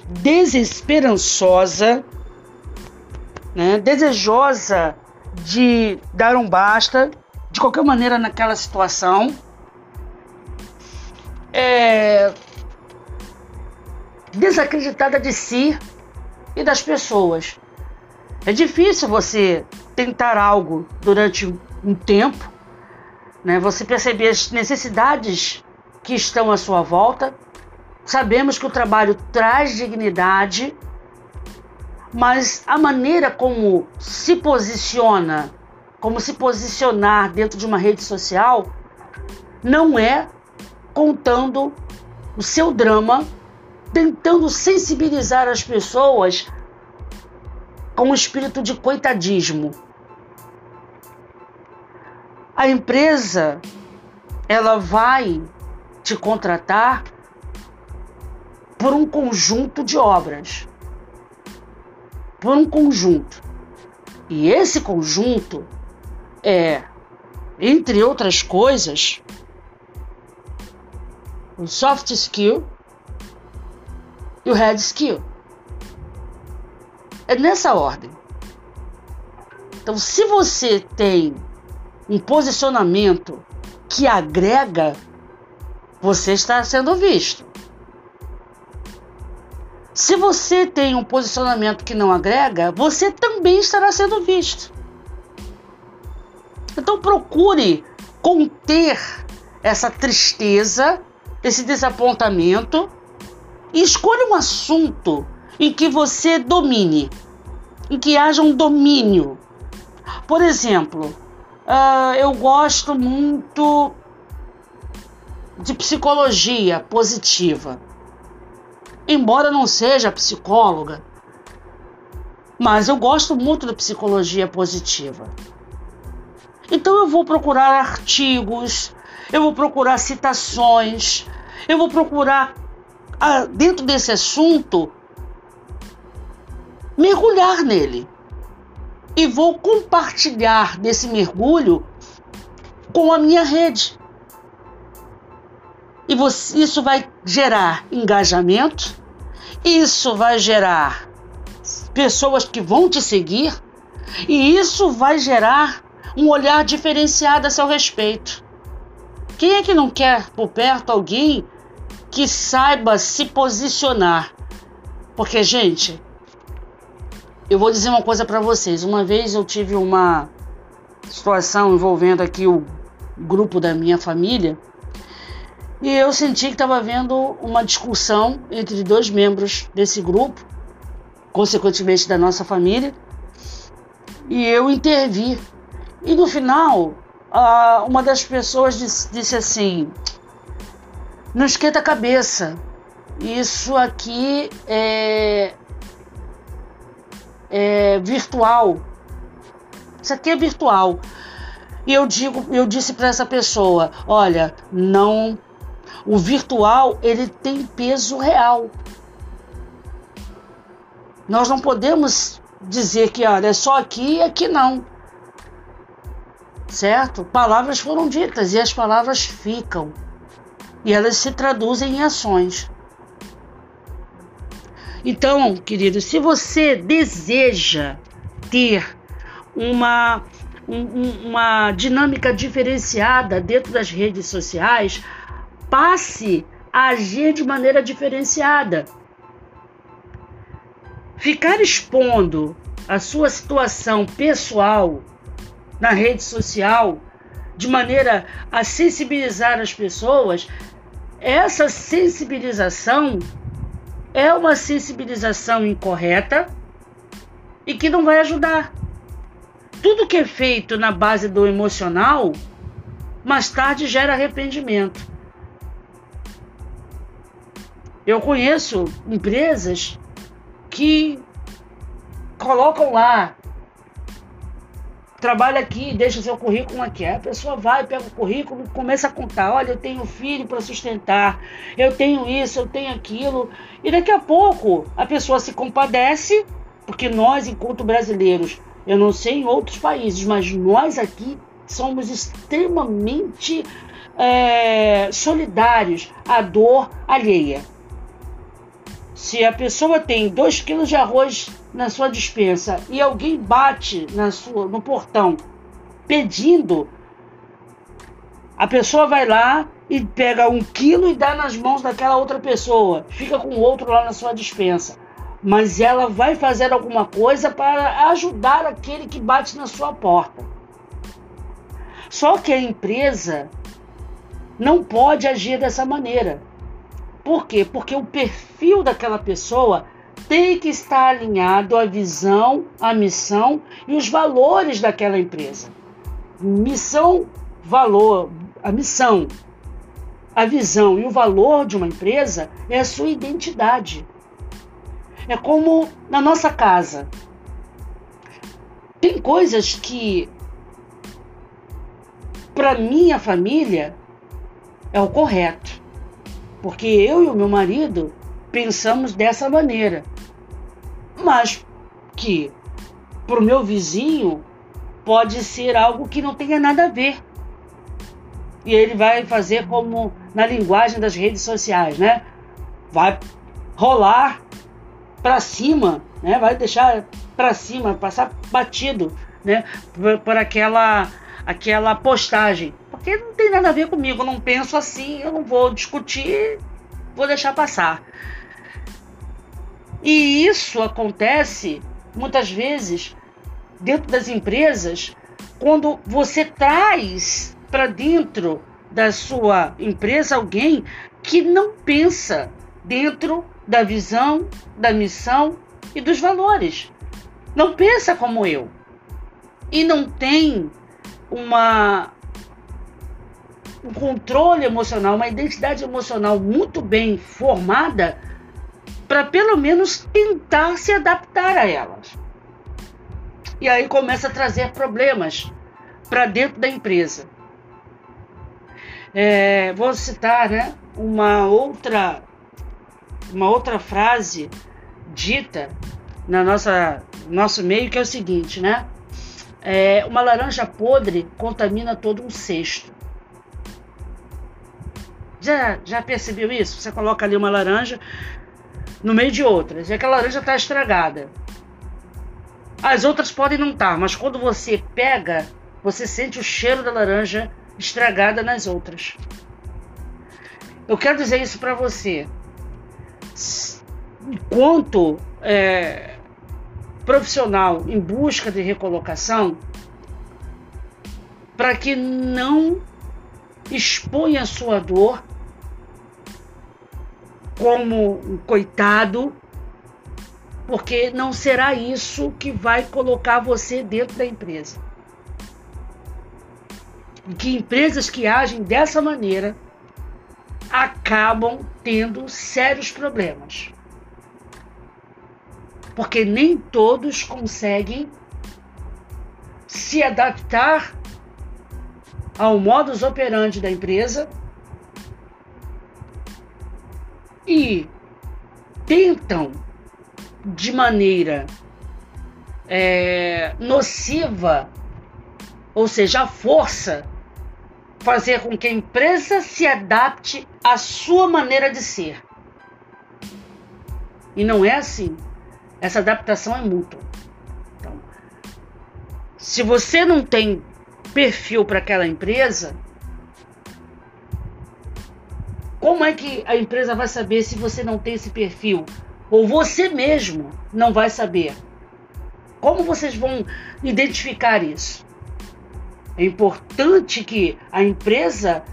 desesperançosa, né, desejosa de dar um basta, de qualquer maneira naquela situação, é, desacreditada de si e das pessoas. É difícil você tentar algo durante um tempo, né? Você perceber as necessidades que estão à sua volta Sabemos que o trabalho traz dignidade, mas a maneira como se posiciona, como se posicionar dentro de uma rede social, não é contando o seu drama, tentando sensibilizar as pessoas com o espírito de coitadismo. A empresa ela vai te contratar por um conjunto de obras. Por um conjunto. E esse conjunto é, entre outras coisas, o soft skill e o hard skill. É nessa ordem. Então, se você tem um posicionamento que agrega, você está sendo visto. Se você tem um posicionamento que não agrega, você também estará sendo visto. Então procure conter essa tristeza, esse desapontamento e escolha um assunto em que você domine, em que haja um domínio. Por exemplo, uh, eu gosto muito de psicologia positiva embora não seja psicóloga, mas eu gosto muito da psicologia positiva. Então eu vou procurar artigos, eu vou procurar citações, eu vou procurar ah, dentro desse assunto mergulhar nele e vou compartilhar desse mergulho com a minha rede. E você, isso vai gerar engajamento, isso vai gerar pessoas que vão te seguir, e isso vai gerar um olhar diferenciado a seu respeito. Quem é que não quer por perto alguém que saiba se posicionar? Porque, gente, eu vou dizer uma coisa para vocês. Uma vez eu tive uma situação envolvendo aqui o grupo da minha família e eu senti que estava havendo uma discussão entre dois membros desse grupo, consequentemente da nossa família, e eu intervi. E no final, uma das pessoas disse assim: não esquenta a cabeça, isso aqui é, é virtual. Isso aqui é virtual. E eu digo, eu disse para essa pessoa, olha, não o virtual ele tem peso real. Nós não podemos dizer que olha, é só aqui e aqui não. Certo? Palavras foram ditas e as palavras ficam. E elas se traduzem em ações. Então, querido, se você deseja ter uma, um, uma dinâmica diferenciada dentro das redes sociais, passe a agir de maneira diferenciada. Ficar expondo a sua situação pessoal na rede social de maneira a sensibilizar as pessoas, essa sensibilização é uma sensibilização incorreta e que não vai ajudar. Tudo que é feito na base do emocional, mais tarde gera arrependimento. Eu conheço empresas que colocam lá trabalha aqui, deixa seu currículo aqui. a pessoa vai, pega o currículo, começa a contar: olha, eu tenho filho para sustentar, eu tenho isso, eu tenho aquilo. E daqui a pouco a pessoa se compadece, porque nós, enquanto brasileiros, eu não sei em outros países, mas nós aqui somos extremamente é, solidários à dor alheia. Se a pessoa tem 2 quilos de arroz na sua dispensa e alguém bate na sua, no portão pedindo, a pessoa vai lá e pega um quilo e dá nas mãos daquela outra pessoa, fica com o outro lá na sua dispensa. Mas ela vai fazer alguma coisa para ajudar aquele que bate na sua porta. Só que a empresa não pode agir dessa maneira. Por quê? Porque o perfil daquela pessoa tem que estar alinhado à visão, à missão e os valores daquela empresa. Missão, valor, a missão, a visão e o valor de uma empresa é a sua identidade. É como na nossa casa. Tem coisas que para minha família é o correto. Porque eu e o meu marido pensamos dessa maneira. Mas que para o meu vizinho pode ser algo que não tenha nada a ver. E ele vai fazer como na linguagem das redes sociais, né? Vai rolar para cima, né? Vai deixar para cima, passar batido, né? Por, aquela aquela postagem, porque não tem nada a ver comigo. Eu não penso assim, eu não vou discutir, vou deixar passar. E isso acontece muitas vezes dentro das empresas quando você traz para dentro da sua empresa alguém que não pensa dentro da visão, da missão e dos valores. Não pensa como eu. E não tem uma um controle emocional, uma identidade emocional muito bem formada para pelo menos tentar se adaptar a elas. E aí começa a trazer problemas para dentro da empresa. É, vou citar né, uma outra uma outra frase dita na nossa nosso meio que é o seguinte, né? É, uma laranja podre contamina todo um cesto. Já, já percebeu isso? Você coloca ali uma laranja, no meio de outras. E aquela laranja está estragada. As outras podem não estar, tá, mas quando você pega, você sente o cheiro da laranja estragada nas outras. Eu quero dizer isso para você. Enquanto é, profissional em busca de recolocação, para que não exponha a sua dor como um coitado, porque não será isso que vai colocar você dentro da empresa. Que empresas que agem dessa maneira acabam tendo sérios problemas. Porque nem todos conseguem se adaptar ao modus operandi da empresa e tentam de maneira é, nociva, ou seja, a força, fazer com que a empresa se adapte à sua maneira de ser. E não é assim. Essa adaptação é mútua. Então, se você não tem perfil para aquela empresa, como é que a empresa vai saber se você não tem esse perfil? Ou você mesmo não vai saber? Como vocês vão identificar isso? É importante que a empresa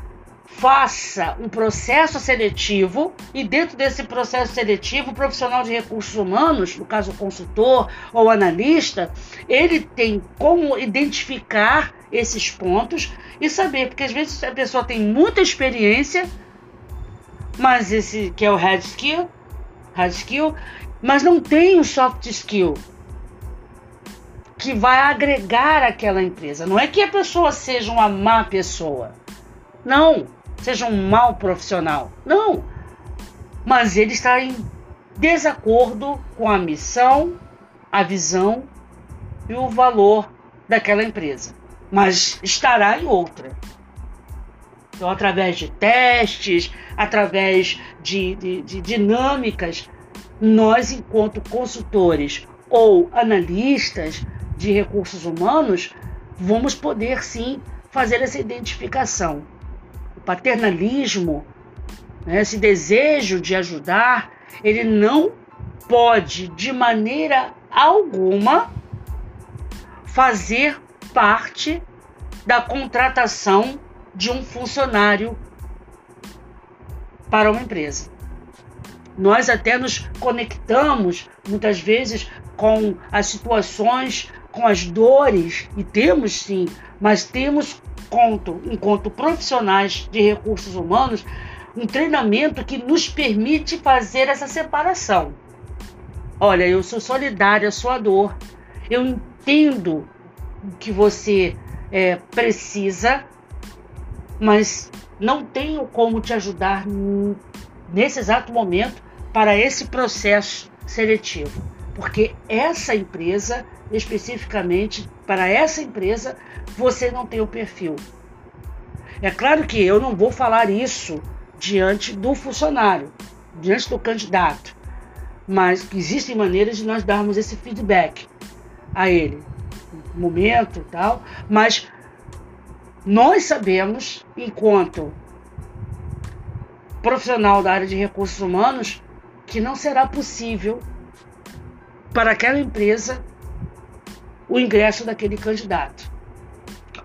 faça um processo seletivo e dentro desse processo seletivo, o profissional de recursos humanos, no caso o consultor ou analista, ele tem como identificar esses pontos e saber, porque às vezes a pessoa tem muita experiência, mas esse que é o hard skill, hard skill, mas não tem o soft skill que vai agregar aquela empresa. Não é que a pessoa seja uma má pessoa. Não seja um mau profissional. Não. Mas ele está em desacordo com a missão, a visão e o valor daquela empresa. Mas estará em outra. Então, através de testes, através de, de, de dinâmicas, nós, enquanto consultores ou analistas de recursos humanos, vamos poder sim fazer essa identificação. Paternalismo, né, esse desejo de ajudar, ele não pode de maneira alguma fazer parte da contratação de um funcionário para uma empresa. Nós até nos conectamos muitas vezes com as situações, com as dores, e temos sim, mas temos enquanto, enquanto profissionais de recursos humanos, um treinamento que nos permite fazer essa separação. Olha, eu sou solidária à sua dor, eu entendo que você é, precisa, mas não tenho como te ajudar nesse exato momento para esse processo seletivo, porque essa empresa, especificamente para essa empresa, você não tem o perfil. É claro que eu não vou falar isso diante do funcionário, diante do candidato, mas existem maneiras de nós darmos esse feedback a ele, momento e tal, mas nós sabemos, enquanto profissional da área de recursos humanos, que não será possível para aquela empresa o ingresso daquele candidato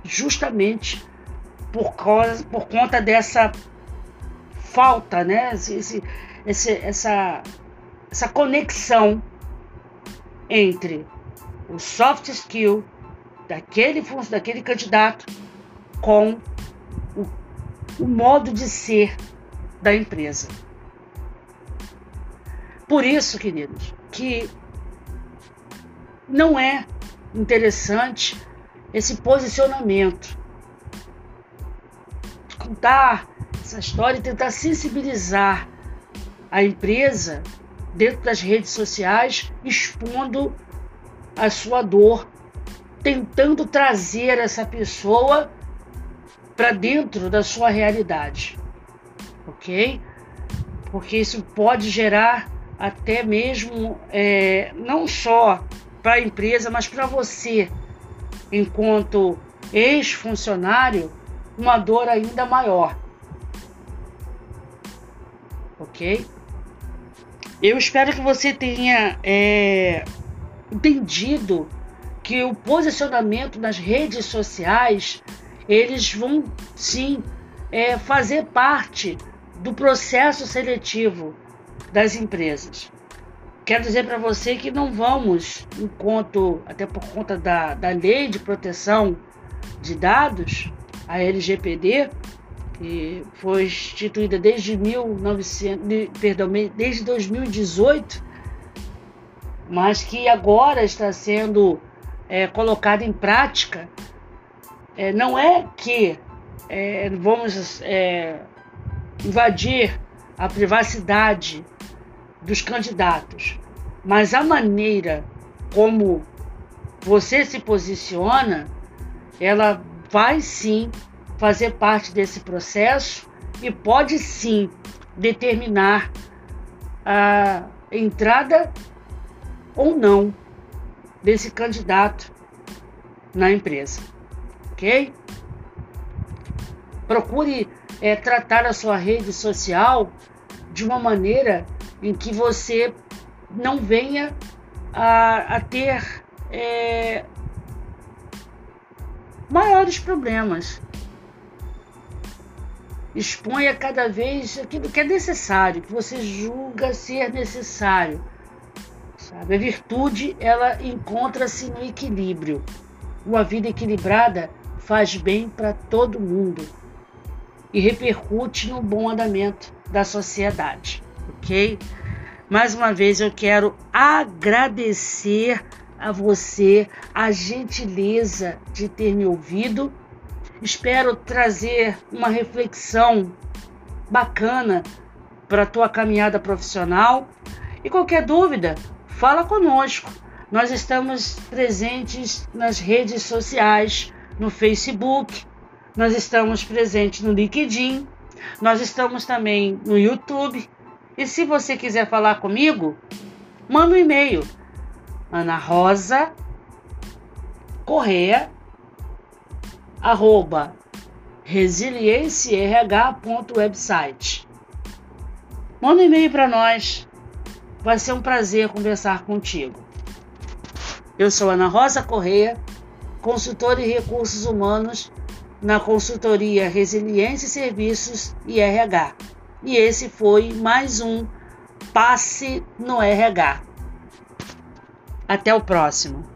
justamente por, causa, por conta dessa falta, né? Esse, esse, essa, essa conexão entre o soft skill daquele, daquele candidato com o, o modo de ser da empresa. Por isso, queridos, que não é interessante esse posicionamento. Contar essa história e tentar sensibilizar a empresa dentro das redes sociais, expondo a sua dor, tentando trazer essa pessoa para dentro da sua realidade, ok? Porque isso pode gerar até mesmo é, não só para a empresa, mas para você enquanto ex-funcionário, uma dor ainda maior. Ok? Eu espero que você tenha é, entendido que o posicionamento nas redes sociais eles vão sim é, fazer parte do processo seletivo das empresas. Quero dizer para você que não vamos, enquanto, até por conta da, da lei de proteção de dados, a LGPD, que foi instituída desde 1900, perdão, desde 2018, mas que agora está sendo é, colocada em prática, é, não é que é, vamos é, invadir a privacidade dos candidatos, mas a maneira como você se posiciona, ela vai sim fazer parte desse processo e pode sim determinar a entrada ou não desse candidato na empresa, ok? Procure é, tratar a sua rede social de uma maneira em que você não venha a, a ter é, maiores problemas. Exponha cada vez aquilo que é necessário, que você julga ser necessário. Sabe? A virtude ela encontra-se no equilíbrio. Uma vida equilibrada faz bem para todo mundo e repercute no bom andamento da sociedade, ok? Mais uma vez eu quero agradecer a você a gentileza de ter me ouvido. Espero trazer uma reflexão bacana para a tua caminhada profissional. E qualquer dúvida, fala conosco. Nós estamos presentes nas redes sociais, no Facebook, nós estamos presentes no LinkedIn, nós estamos também no YouTube. E se você quiser falar comigo, manda um e-mail Ana Rosa Correia arroba. Manda um e-mail para nós. Vai ser um prazer conversar contigo. Eu sou Ana Rosa Correia, consultora em recursos humanos na consultoria Resiliência e Serviços e RH. E esse foi mais um Passe no RH. Até o próximo.